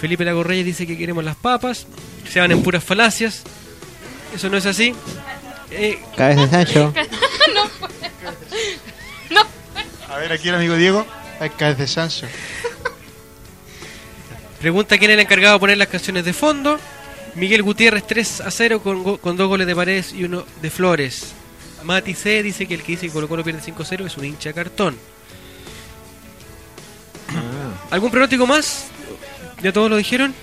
Felipe Lago Reyes dice que queremos las papas. Se van en puras falacias. Eso no es así. Eh, Cabeza de Sancho. no. no. A ver, aquí el amigo Diego. De Sancho. Pregunta quién es el encargado de poner las canciones de fondo. Miguel Gutiérrez 3 a 0 con, con dos goles de Paredes y uno de Flores. Mati C dice que el que dice que Colo Colo pierde 5-0 es un hincha cartón. ¿Algún pronóstico más? ¿Ya todos lo dijeron?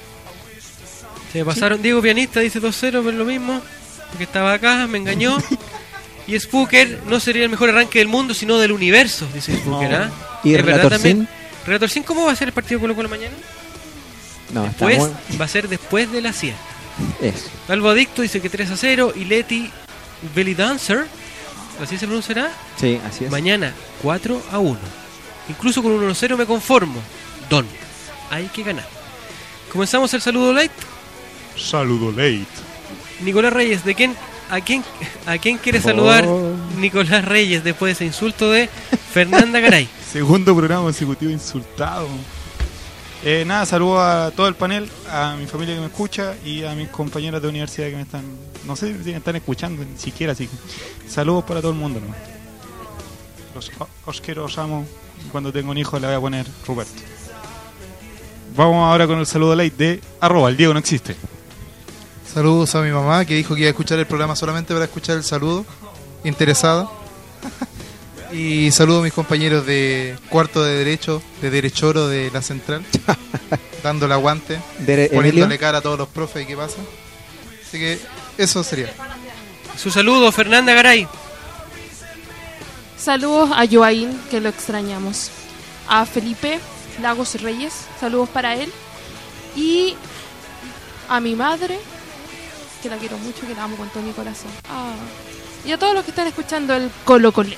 Se pasaron. Diego Pianista dice 2-0, pero es lo mismo. Porque estaba acá, me engañó. y Spooker no sería el mejor arranque del mundo, sino del universo, dice Spooker. No. ¿ah? ¿Y ¿Es verdad Relator también? Sin? Relator Sin, ¿cómo va a ser el partido Colo Colo mañana? No, está Pues muy... va a ser después de la siesta. Eso. Albo Adicto dice que 3 a 0 y Leti Belly Dancer, así se pronunciará, Sí, así es. mañana 4 a 1. Incluso con un 1 a 0 me conformo. Don, hay que ganar. Comenzamos el saludo light. Saludo late. Nicolás Reyes, ¿de quién, a quién, a quién quiere saludar. Nicolás Reyes después de ese insulto de Fernanda Garay? Segundo programa consecutivo insultado. Eh, nada, saludo a todo el panel, a mi familia que me escucha y a mis compañeras de universidad que me están, no sé si me están escuchando ni siquiera, así que saludos para todo el mundo. ¿no? Los, os quiero, os amo. Cuando tengo un hijo le voy a poner Roberto. Vamos ahora con el saludo light de arroba, el Diego no existe. Saludos a mi mamá que dijo que iba a escuchar el programa solamente para escuchar el saludo. Interesada. Y saludo a mis compañeros de cuarto de derecho, de derechoro de la central. dándole aguante. Dere- poniéndole Emilio. cara a todos los profes y qué pasa. Así que eso sería. Su saludo, Fernanda Garay. Saludos a Joaín, que lo extrañamos. A Felipe Lagos Reyes, saludos para él. Y a mi madre, que la quiero mucho, que la amo con todo mi corazón. Ah. Y a todos los que están escuchando el Colo Cole.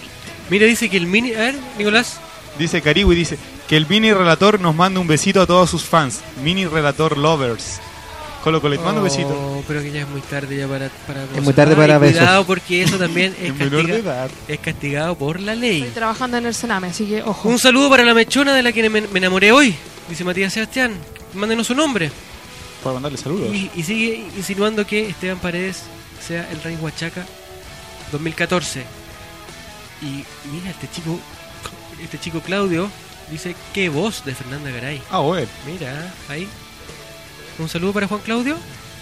Mira, dice que el mini. A ver, Nicolás. Dice Caribu y dice que el mini relator nos manda un besito a todos sus fans. Mini relator lovers. Colo Colo, mando un besito. Oh, pero que ya es muy tarde ya para, para Es muy tarde Ay, para besos. Cuidado porque eso también es, castiga- edad. es castigado por la ley. Estoy trabajando en el Sename, así que ojo. Un saludo para la mechona de la que me, me enamoré hoy, dice Matías Sebastián. Mándenos su nombre. Para mandarle saludos. Y, y sigue insinuando que Esteban Paredes sea el Rey Huachaca 2014. Y mira, este chico, este chico Claudio dice qué voz de Fernanda Garay. Ah, bueno. Mira, ahí. Un saludo para Juan Claudio.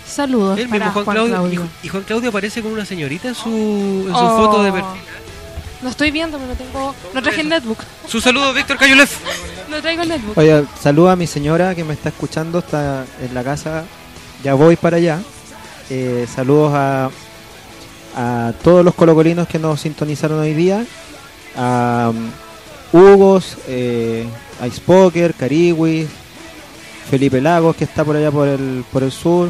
Saludos El para mismo Juan, Juan Claudio. Claudio. Y, y Juan Claudio aparece con una señorita en su, en su Oh. foto de perfil. No estoy viendo, pero no tengo. No traje el netbook. Su saludo, Víctor Cayulev. No traigo el netbook. Oye, saluda a mi señora que me está escuchando, está en la casa, ya voy para allá. Eh, saludos a, a todos los colocolinos que nos sintonizaron hoy día, a um, Hugos, eh, Ice Poker, Cariwi, Felipe Lagos que está por allá por el, por el sur,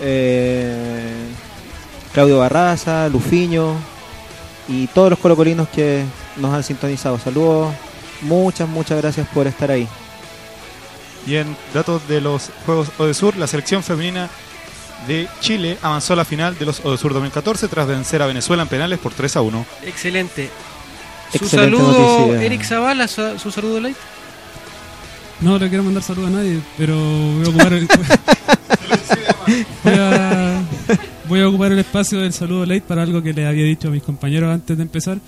eh, Claudio Barraza, Lufiño y todos los colocolinos que nos han sintonizado. Saludos, muchas, muchas gracias por estar ahí. Y en datos de los Juegos Odesur, la selección femenina de Chile avanzó a la final de los Odesur 2014 tras vencer a Venezuela en penales por 3 a 1. Excelente. Su Excelente saludo, noticia. Eric Zavala, su, su saludo light. No le quiero mandar saludos a nadie, pero voy a ocupar el, voy, a, voy a ocupar el espacio del saludo late para algo que le había dicho a mis compañeros antes de empezar.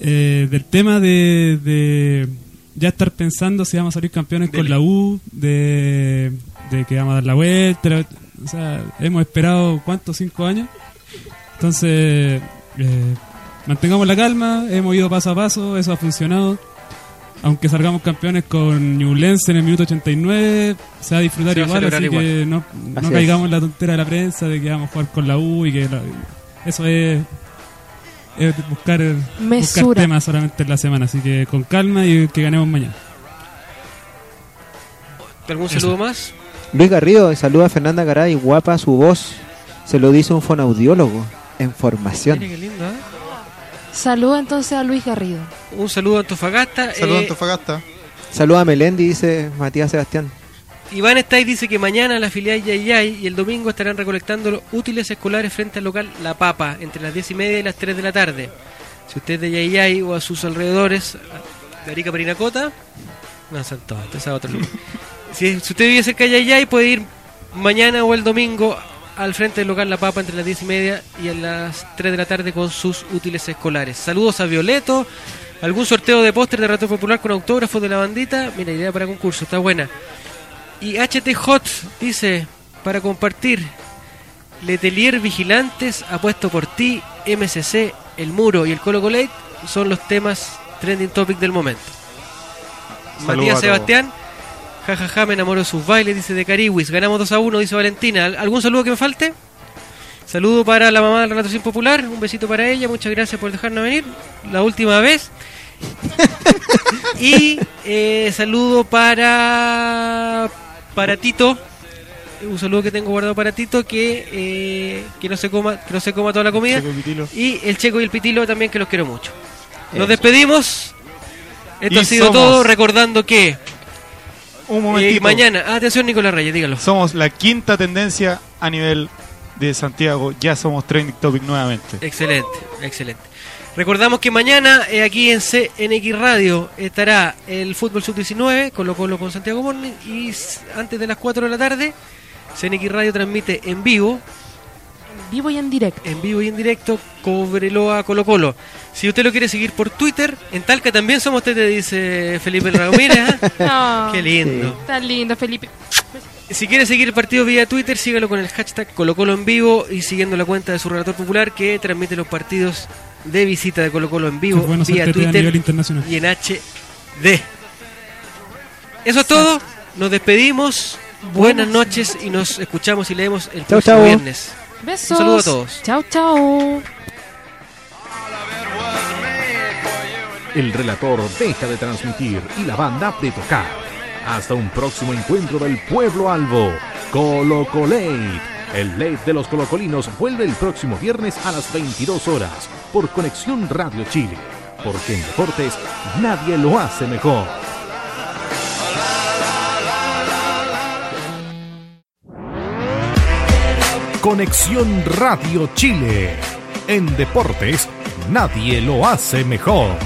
Eh, del tema de, de ya estar pensando si vamos a salir campeones con la U, de, de que vamos a dar la vuelta. O sea, hemos esperado, ¿cuántos? ¿Cinco años? Entonces, eh, mantengamos la calma, hemos ido paso a paso, eso ha funcionado. Aunque salgamos campeones con Newlense en el minuto 89, se va a disfrutar va igual, así igual. que no, Así no es. caigamos en la tontera de la prensa de que vamos a jugar con la U y que la- eso es, es buscar, temas solamente en la semana, así que con calma y que ganemos mañana. ¿Algún saludo más? Luis Garrido saluda a Fernanda Garay, guapa su voz. Se lo dice un fonaudiólogo en formación. Mire qué lindo, ¿eh? Saluda entonces a Luis Garrido. Un saludo a Antofagasta. Saludos Eh, Antofagasta. Saluda a Melendi, dice Matías Sebastián. Iván Stay dice que mañana la filial Yayay y el domingo estarán recolectando los útiles escolares frente al local La Papa entre las 10 y media y las 3 de la tarde. Si usted es de Yayay o a sus alrededores, de Arica Parinacota, no son todos, este es a otro lugar. Si, si usted vive cerca de Yayay, puede ir mañana o el domingo al frente del local La Papa entre las 10 y media y a las 3 de la tarde con sus útiles escolares. Saludos a Violeto. ¿Algún sorteo de póster de Rato Popular con autógrafos de la bandita? Mira, idea para concurso, está buena. Y HT Hot dice, para compartir, Letelier Vigilantes, Apuesto por ti, MCC, El Muro y el Colo Colate son los temas trending topic del momento. Saludos Matías. Sebastián, jajaja, me enamoro de sus bailes, dice de Cariwis. Ganamos 2 a 1, dice Valentina. ¿Al- ¿Algún saludo que me falte? Saludo para la mamá del Relato Sin Popular, un besito para ella, muchas gracias por dejarnos venir. La última vez. y eh, saludo para para Tito, un saludo que tengo guardado para Tito que eh, que no se coma que no se coma toda la comida Checo y el Checo y el Pitilo también que los quiero mucho. Nos Eso. despedimos. Esto Y ha sido somos- todo recordando que Un momentito. mañana, ah, atención Nicolás Reyes, dígalo. Somos la quinta tendencia a nivel de Santiago. Ya somos trending topic nuevamente. Excelente, excelente. Recordamos que mañana eh, aquí en CNX Radio estará el Fútbol Sub-19, Colo Colo con Santiago Morning, y antes de las 4 de la tarde, CNX Radio transmite en vivo, Vivo y en directo. en vivo y en directo, Cobreloa Colo Colo. Si usted lo quiere seguir por Twitter, en Talca también somos te dice Felipe Ramírez. ¿ah? No, Qué lindo. Tan lindo, Felipe. Si quiere seguir el partido vía Twitter, sígalo con el hashtag Colo Colo en vivo y siguiendo la cuenta de su relator popular que transmite los partidos de visita de Colo Colo en vivo bueno vía Twitter nivel internacional. y en HD. Eso es todo. Nos despedimos. Buenas noches y nos escuchamos y leemos el Chau, próximo chau. viernes. Besos. Un saludo a todos. Chao, chao. El relator deja de transmitir y la banda de tocar. Hasta un próximo encuentro del pueblo albo. Colo Colate. El late de los colocolinos vuelve el próximo viernes a las 22 horas por Conexión Radio Chile. Porque en deportes nadie lo hace mejor. Conexión Radio Chile. En deportes nadie lo hace mejor.